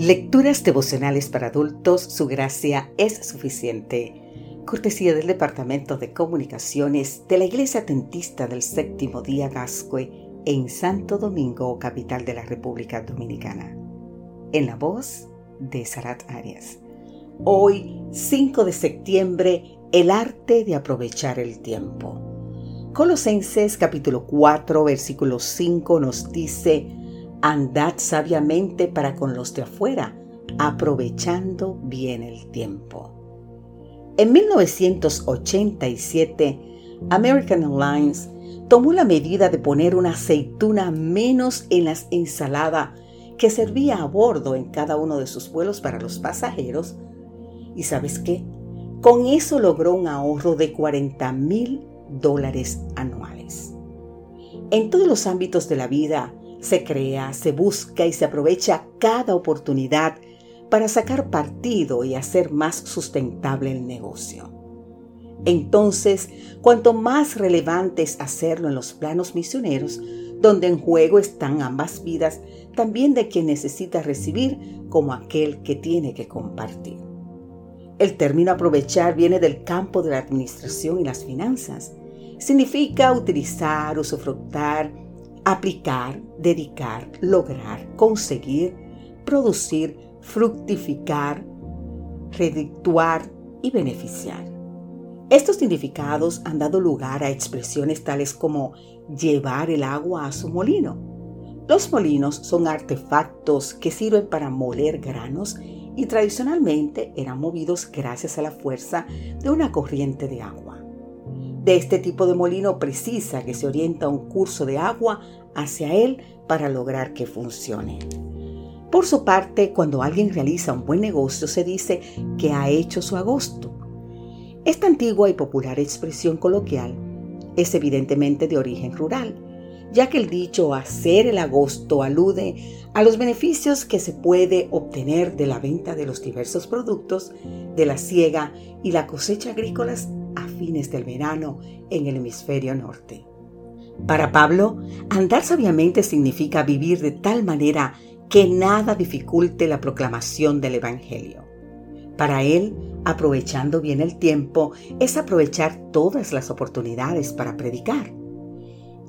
Lecturas devocionales para adultos, su gracia es suficiente. Cortesía del Departamento de Comunicaciones de la Iglesia Tentista del Séptimo Día Gascue en Santo Domingo, capital de la República Dominicana. En la voz de Sarat Arias. Hoy, 5 de septiembre, el arte de aprovechar el tiempo. Colosenses capítulo 4, versículo 5 nos dice, Andad sabiamente para con los de afuera, aprovechando bien el tiempo. En 1987, American Airlines tomó la medida de poner una aceituna menos en las ensaladas que servía a bordo en cada uno de sus vuelos para los pasajeros. ¿Y sabes qué? Con eso logró un ahorro de 40 mil dólares anuales. En todos los ámbitos de la vida, se crea, se busca y se aprovecha cada oportunidad para sacar partido y hacer más sustentable el negocio. Entonces, cuanto más relevante es hacerlo en los planos misioneros, donde en juego están ambas vidas, también de quien necesita recibir como aquel que tiene que compartir. El término aprovechar viene del campo de la administración y las finanzas. Significa utilizar, usufructar, aplicar, dedicar, lograr, conseguir, producir, fructificar, redituar y beneficiar. Estos significados han dado lugar a expresiones tales como llevar el agua a su molino. Los molinos son artefactos que sirven para moler granos y tradicionalmente eran movidos gracias a la fuerza de una corriente de agua de este tipo de molino precisa que se orienta un curso de agua hacia él para lograr que funcione. Por su parte, cuando alguien realiza un buen negocio se dice que ha hecho su agosto. Esta antigua y popular expresión coloquial es evidentemente de origen rural, ya que el dicho hacer el agosto alude a los beneficios que se puede obtener de la venta de los diversos productos de la siega y la cosecha agrícolas a fines del verano en el hemisferio norte. Para Pablo, andar sabiamente significa vivir de tal manera que nada dificulte la proclamación del Evangelio. Para él, aprovechando bien el tiempo es aprovechar todas las oportunidades para predicar.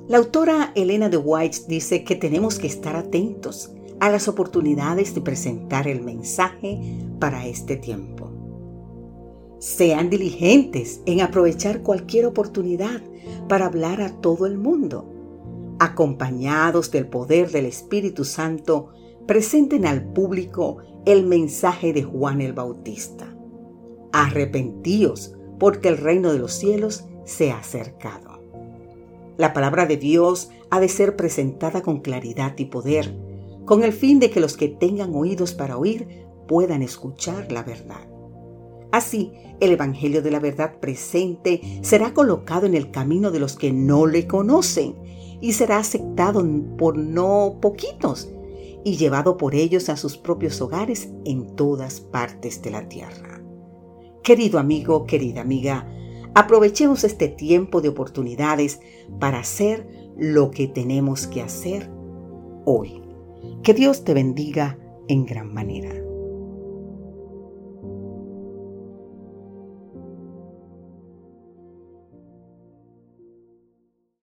La autora Elena de White dice que tenemos que estar atentos a las oportunidades de presentar el mensaje para este tiempo. Sean diligentes en aprovechar cualquier oportunidad para hablar a todo el mundo. Acompañados del poder del Espíritu Santo, presenten al público el mensaje de Juan el Bautista. Arrepentíos, porque el reino de los cielos se ha acercado. La palabra de Dios ha de ser presentada con claridad y poder, con el fin de que los que tengan oídos para oír puedan escuchar la verdad. Así, el Evangelio de la verdad presente será colocado en el camino de los que no le conocen y será aceptado por no poquitos y llevado por ellos a sus propios hogares en todas partes de la tierra. Querido amigo, querida amiga, aprovechemos este tiempo de oportunidades para hacer lo que tenemos que hacer hoy. Que Dios te bendiga en gran manera.